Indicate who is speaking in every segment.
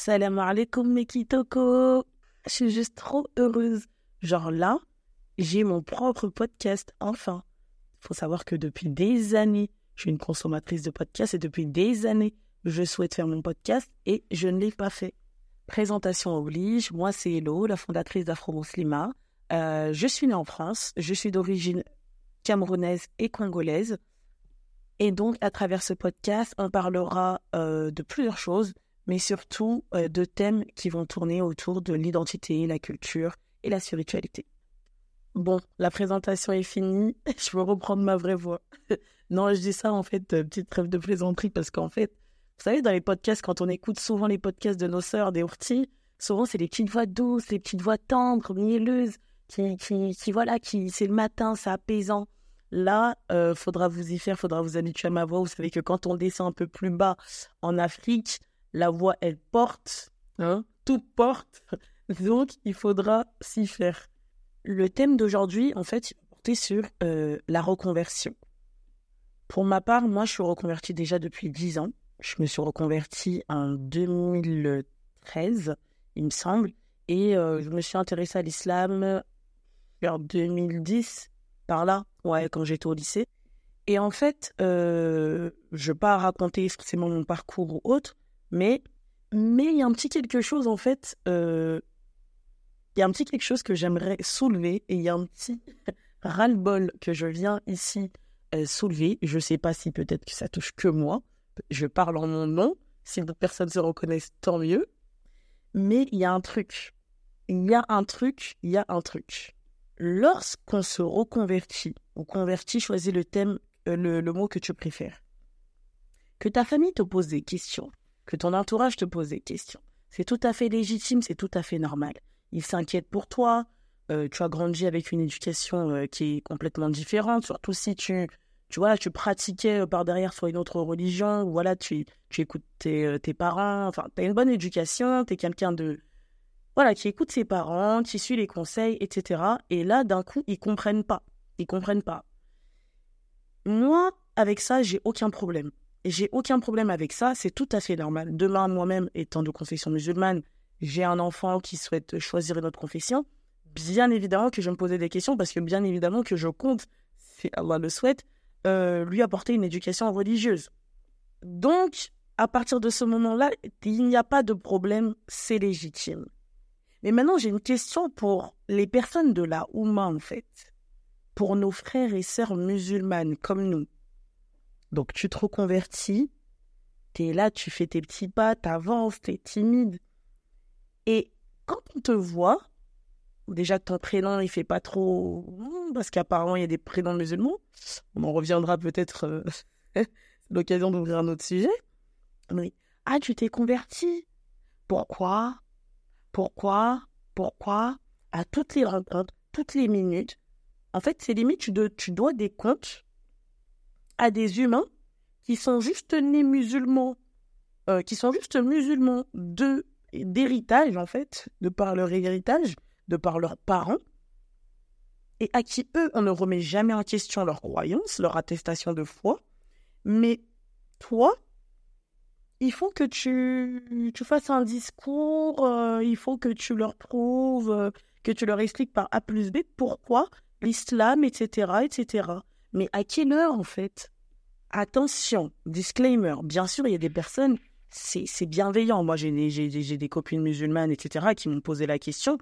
Speaker 1: Salam alaikum mes. Je suis juste trop heureuse. Genre là, j'ai mon propre podcast, enfin. Faut savoir que depuis des années, je suis une consommatrice de podcasts et depuis des années, je souhaite faire mon podcast et je ne l'ai pas fait. Présentation oblige, moi c'est Hello, la fondatrice d'Afro Muslima. Euh, je suis née en France, je suis d'origine camerounaise et congolaise. Et donc, à travers ce podcast, on parlera euh, de plusieurs choses, mais surtout euh, de thèmes qui vont tourner autour de l'identité, la culture et la spiritualité. Bon, la présentation est finie, je vais reprendre ma vraie voix. non, je dis ça en fait, euh, petite trêve de plaisanterie, parce qu'en fait, vous savez, dans les podcasts, quand on écoute souvent les podcasts de nos sœurs, des ourtis, souvent c'est les petites voix douces, les petites voix tendres, mielleuses, qui, qui, qui voilà, qui c'est le matin, c'est apaisant. Là, euh, faudra vous y faire, faudra vous habituer à ma voix. Vous savez que quand on descend un peu plus bas en Afrique, la voix, elle porte, hein, toute porte. Donc, il faudra s'y faire. Le thème d'aujourd'hui, en fait, il va porter sur euh, la reconversion. Pour ma part, moi, je suis reconvertie déjà depuis 10 ans. Je me suis reconvertie en 2013, il me semble. Et euh, je me suis intéressée à l'islam vers 2010, par là, ouais, quand j'étais au lycée. Et en fait, euh, je ne vais pas raconter forcément mon parcours ou autre, mais mais il y a un petit quelque chose, en fait, euh, il y a un petit quelque chose que j'aimerais soulever, et il y a un petit ras-le-bol que je viens ici euh, soulever. Je ne sais pas si peut-être que ça touche que moi, je parle en mon nom, si d'autres personnes se reconnaissent, tant mieux. Mais il y a un truc, il y a un truc, il y a un truc. Lorsqu'on se reconvertit, on convertit, choisis le thème, euh, le, le mot que tu préfères. Que ta famille te pose des questions, que ton entourage te pose des questions. C'est tout à fait légitime, c'est tout à fait normal. Ils s'inquiètent pour toi, euh, tu as grandi avec une éducation euh, qui est complètement différente, surtout si tu, tu vois, tu pratiquais euh, par derrière sur une autre religion, ou voilà, tu, tu écoutes tes, tes parents, enfin, tu as une bonne éducation, tu es quelqu'un de, voilà, qui écoute ses parents, qui suit les conseils, etc. Et là, d'un coup, ils comprennent pas. Ils comprennent pas. Moi, avec ça, j'ai aucun problème. Et j'ai aucun problème avec ça, c'est tout à fait normal. Demain, moi-même, étant de confession musulmane, j'ai un enfant qui souhaite choisir une autre confession. Bien évidemment que je me posais des questions, parce que bien évidemment que je compte, si Allah le souhaite, euh, lui apporter une éducation religieuse. Donc, à partir de ce moment-là, il n'y a pas de problème, c'est légitime. Mais maintenant, j'ai une question pour les personnes de la Oumma, en fait. Pour nos frères et sœurs musulmanes comme nous. Donc, tu te reconvertis, t'es là, tu fais tes petits pas, t'avances, t'es timide. Et quand on te voit, déjà ton prénom, il fait pas trop... hmm, Parce qu'apparemment, il y a des prénoms musulmans. On en reviendra peut-être... euh, l'occasion d'ouvrir un autre sujet. Ah, tu t'es converti. Pourquoi? Pourquoi? Pourquoi? À toutes les rencontres, toutes les minutes. En fait, c'est limite, tu, tu dois des comptes à des humains qui sont juste nés musulmans, euh, qui sont juste musulmans d'héritage, en fait, de par leur héritage, de par leurs parents, et à qui, eux, on ne remet jamais en question leur croyance, leur attestation de foi. Mais toi, il faut que tu, tu fasses un discours, euh, il faut que tu leur prouves, euh, que tu leur expliques par A plus B pourquoi l'islam, etc., etc. Mais à quelle heure, en fait? Attention, disclaimer, bien sûr, il y a des personnes, c'est bienveillant. Moi, j'ai des- des copines musulmanes, etc., qui m'ont posé la question.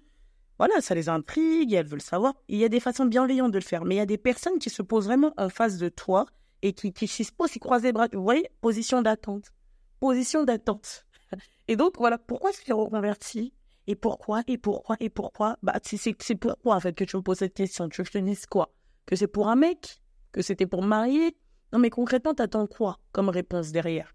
Speaker 1: Voilà, ça les intrigue, elles veulent savoir. Il y a des façons bienveillantes de le faire, mais il y a des personnes qui se posent vraiment en face de toi et qui, qui, se posent, qui croisent les bras. Vous voyez, position d'attente. Position d'attente. Et donc, voilà, pourquoi je suis reconverti? Et pourquoi? Et pourquoi? Et pourquoi? Bah, c'est pourquoi, en fait, que tu me poses cette question. Tu veux que je te dise quoi? Que c'est pour un mec? Que c'était pour me marier Non, mais concrètement, t'attends quoi comme réponse derrière?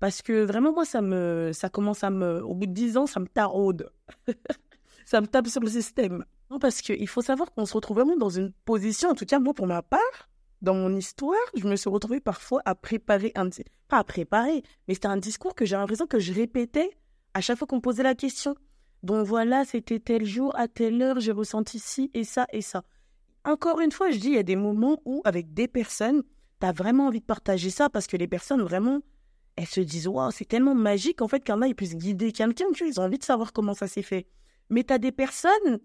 Speaker 1: Parce que vraiment, moi, ça me, ça commence à me, au bout de 10 ans, ça me taraude. ça me tape sur le système. Non, parce qu'il faut savoir qu'on se retrouve vraiment dans une position, en tout cas, moi, pour ma part, dans mon histoire, je me suis retrouvée parfois à préparer un... Pas à préparer, mais c'était un discours que j'ai l'impression que je répétais à chaque fois qu'on me posait la question. Donc voilà, c'était tel jour, à telle heure, j'ai ressenti ci et ça et ça. Encore une fois, je dis, il y a des moments où, avec des personnes, tu as vraiment envie de partager ça parce que les personnes, vraiment, elles se disent Waouh, c'est tellement magique en fait qu'un œil puisse guider quelqu'un. Tu vois, ils ont envie de savoir comment ça s'est fait. Mais tu as des personnes,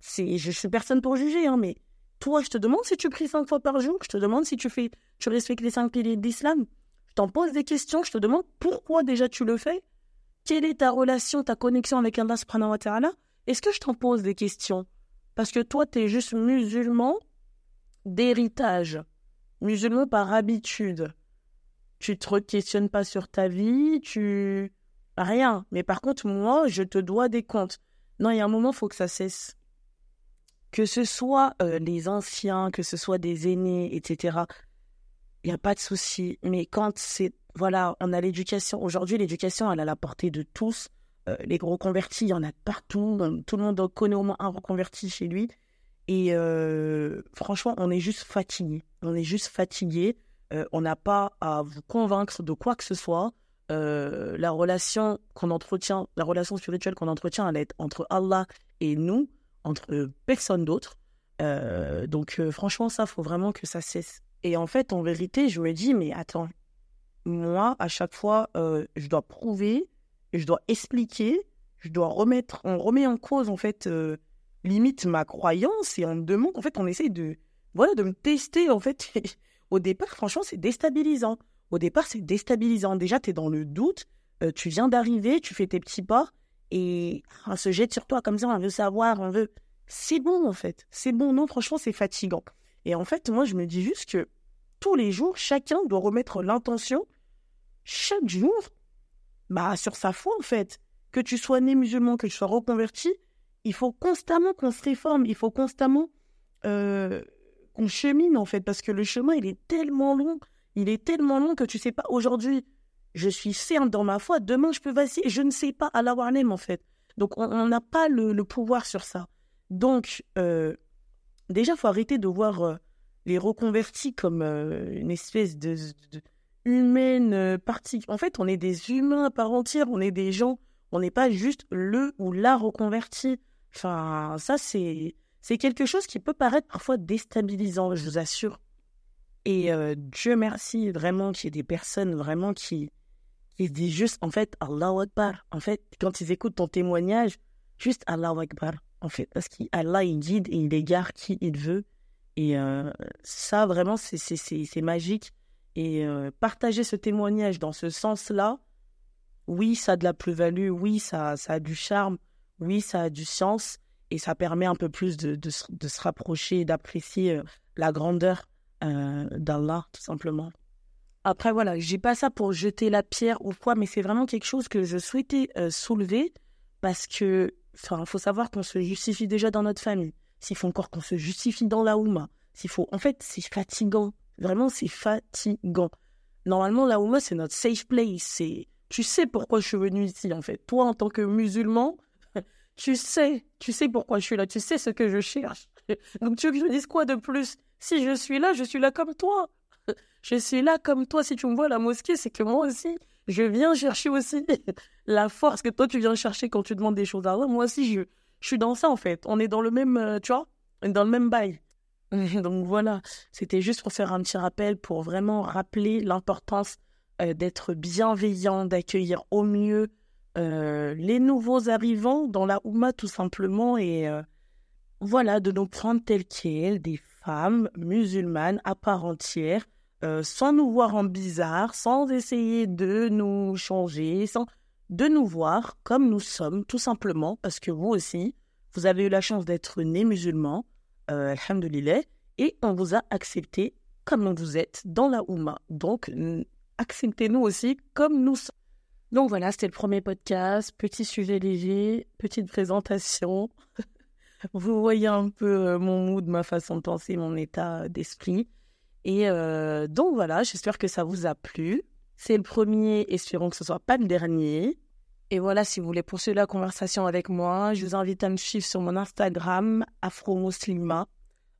Speaker 1: c'est, je suis personne pour juger, hein, mais toi, je te demande si tu pries cinq fois par jour, je te demande si tu fais, tu respectes les cinq piliers d'islam. Je t'en pose des questions, je te demande pourquoi déjà tu le fais. Quelle est ta relation, ta connexion avec Allah subhanahu wa Est-ce que je t'en pose des questions? Parce que toi, tu es juste musulman d'héritage, musulman par habitude. Tu te questionnes pas sur ta vie, tu rien. Mais par contre, moi, je te dois des comptes. Non, il y a un moment, faut que ça cesse. Que ce soit euh, les anciens, que ce soit des aînés, etc. Il n'y a pas de souci. Mais quand c'est. Voilà, on a l'éducation. Aujourd'hui, l'éducation, elle a la portée de tous. Euh, les gros convertis, il y en a partout. Tout le monde connaît au moins un reconverti chez lui. Et euh, franchement, on est juste fatigué. On est juste fatigué. on n'a pas à vous convaincre de quoi que ce soit. Euh, la relation qu'on entretient, la relation spirituelle qu'on entretient, elle est entre Allah et nous, entre personne d'autre. Euh, donc euh, franchement, ça, faut vraiment que ça cesse. Et en fait, en vérité, je me dis, mais attends, moi, à chaque fois, je dois prouver, je dois expliquer, je dois remettre, on remet en cause, en fait, limite ma croyance et on me demande, en fait, on essaye de, voilà, de me tester, en fait. Au départ, franchement, c'est déstabilisant. Au départ, c'est déstabilisant. Déjà, tu es dans le doute, euh, tu viens d'arriver, tu fais tes petits pas, et on se jette sur toi comme ça, on veut savoir, on veut... C'est bon, en fait. C'est bon. Non, franchement, c'est fatigant. Et en fait, moi, je me dis juste que tous les jours, chacun doit remettre l'intention, chaque jour, bah, sur sa foi, en fait. Que tu sois né musulman, que tu sois reconverti, il faut constamment qu'on se réforme, il faut constamment euh, qu'on chemine, en fait, parce que le chemin, il est tellement long il est tellement long que tu sais pas, aujourd'hui, je suis ferme dans ma foi, demain je peux vaciller, je ne sais pas, Allah même en fait. Donc on n'a pas le, pouvoir sur ça. Donc, euh, déjà, faut arrêter de voir euh, les reconvertis comme euh, une espèce de, humaine partie. En fait, on est des humains à part entière, on est des gens, on n'est pas juste le ou la reconverti. Enfin, ça, c'est, c'est quelque chose qui peut paraître parfois déstabilisant, je vous assure. Et euh, Dieu merci vraiment qu'il y ait des personnes vraiment qui, qui disent juste, en fait, Allah Akbar. En fait, quand ils écoutent ton témoignage, juste Allah Akbar. En fait, parce qu'Allah, il guide et il égare qui il veut. Et euh, ça, vraiment, c'est magique. Et euh, partager ce témoignage dans ce sens-là, oui, ça a de la plus-value, oui, ça, ça a du charme, oui, ça a du sens, et ça permet un peu plus de, de, de se rapprocher et d'apprécier la grandeur euh, d'Allah, tout simplement. Après, voilà, j'ai pas ça pour jeter la pierre ou quoi, mais c'est vraiment quelque chose que je souhaitais euh, soulever parce que, enfin, faut savoir qu'on se justifie déjà dans notre famille. S'il faut encore qu'on se justifie dans la Ouma, s'il faut, en fait, c'est fatigant. Vraiment, c'est fatigant. Normalement, la Ouma, c'est notre safe place. C'est, tu sais pourquoi je suis venu ici, en fait. Toi, en tant que musulman, tu sais, tu sais pourquoi je suis là, tu sais ce que je cherche. Donc, tu veux que je dise quoi de plus? Si je suis là, je suis là comme toi. Je suis là comme toi. Si tu me vois à la mosquée, c'est que moi aussi, je viens chercher aussi la force que toi, tu viens chercher quand tu demandes des choses à. Moi aussi, je, je suis dans ça, en fait. On est dans le même, euh, tu vois, dans le même bail. Donc voilà, c'était juste pour faire un petit rappel, pour vraiment rappeler l'importance euh, d'être bienveillant, d'accueillir au mieux euh, les nouveaux arrivants dans la Oumma, tout simplement, et voilà, de nous prendre tel quels, des femme musulmane à part entière, euh, sans nous voir en bizarre, sans essayer de nous changer, sans de nous voir comme nous sommes, tout simplement, parce que vous aussi, vous avez eu la chance d'être né musulman, euh, alhamdulillah, et on vous a accepté comme vous êtes dans la Oumma. Donc, acceptez-nous aussi comme nous sommes. Donc voilà, c'était le premier podcast, petit sujet léger, petite présentation. Vous voyez un peu euh, mon mood, ma façon de penser, mon état d'esprit. Et euh, donc voilà, j'espère que ça vous a plu. C'est le premier, espérons que ce soit pas le dernier. Et voilà, si vous voulez poursuivre la conversation avec moi, je vous invite à me suivre sur mon Instagram, AfroMuslima.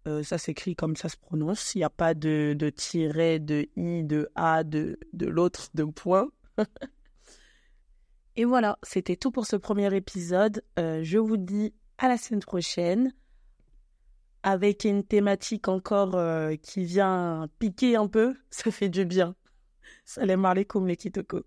Speaker 1: Euh, ça s'écrit comme ça se prononce. Il n'y a pas de, de tiret, de i, de a, de, de l'autre, de point. Et voilà, c'était tout pour ce premier épisode. je vous dis à la semaine prochaine avec une thématique encore euh, qui vient piquer un peu. Ça fait du bien. Salam alaikum les kitoko.